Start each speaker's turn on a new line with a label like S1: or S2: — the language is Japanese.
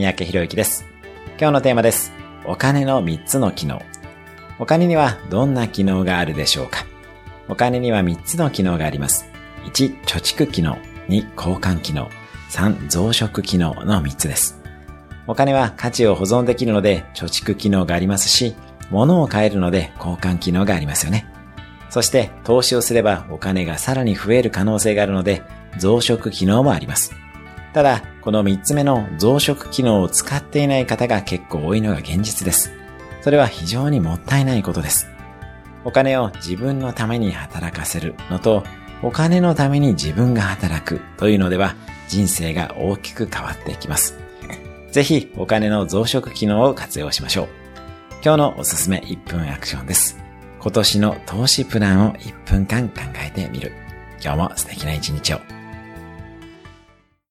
S1: 三宅博之です。今日のテーマです。お金の3つの機能。お金にはどんな機能があるでしょうか？お金には3つの機能があります。1、貯蓄機能。2、交換機能。3、増殖機能の3つです。お金は価値を保存できるので貯蓄機能がありますし、物を買えるので交換機能がありますよね。そして投資をすればお金がさらに増える可能性があるので増殖機能もあります。ただ、この3つ目の増殖機能を使っていない方が結構多いのが現実です。それは非常にもったいないことです。お金を自分のために働かせるのと、お金のために自分が働くというのでは人生が大きく変わっていきます。ぜひお金の増殖機能を活用しましょう。今日のおすすめ1分アクションです。今年の投資プランを1分間考えてみる。今日も素敵な一日を。